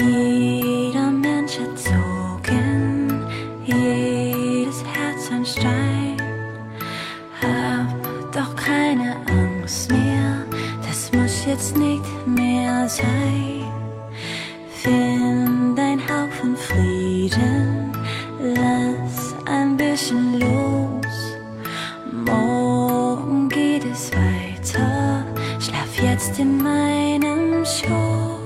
Jeder Mensch Sorgen, jedes Herz ein Stein. Hab doch keine Angst mehr, das muss jetzt nicht mehr sein. Find ein Haufen Frieden, lass ein bisschen los. Morgen geht es weiter, schlaf jetzt in meinem Schoß,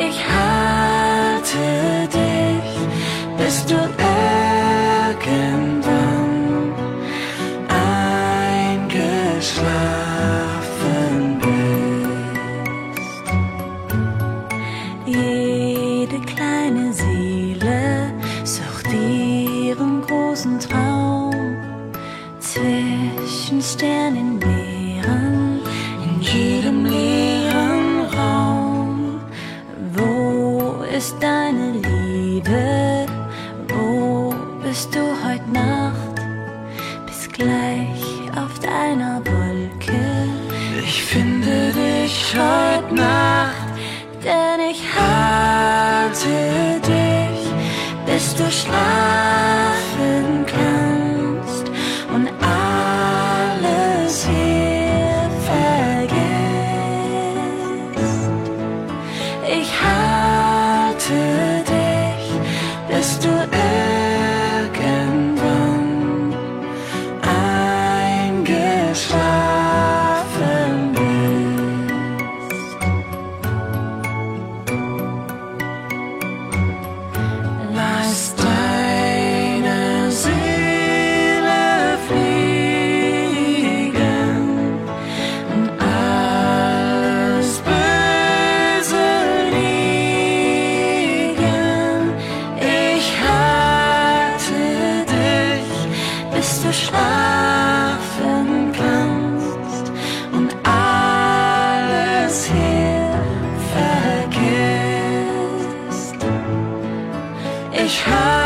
Ich halte dich, bis du irgendwann eingeschlafen bist. Jede kleine Seele sucht ihren großen Traum zwischen Sternen, auf deiner Wolke. Ich finde dich heute Nacht, denn ich halte dich, bis du schlafen kannst und ich habe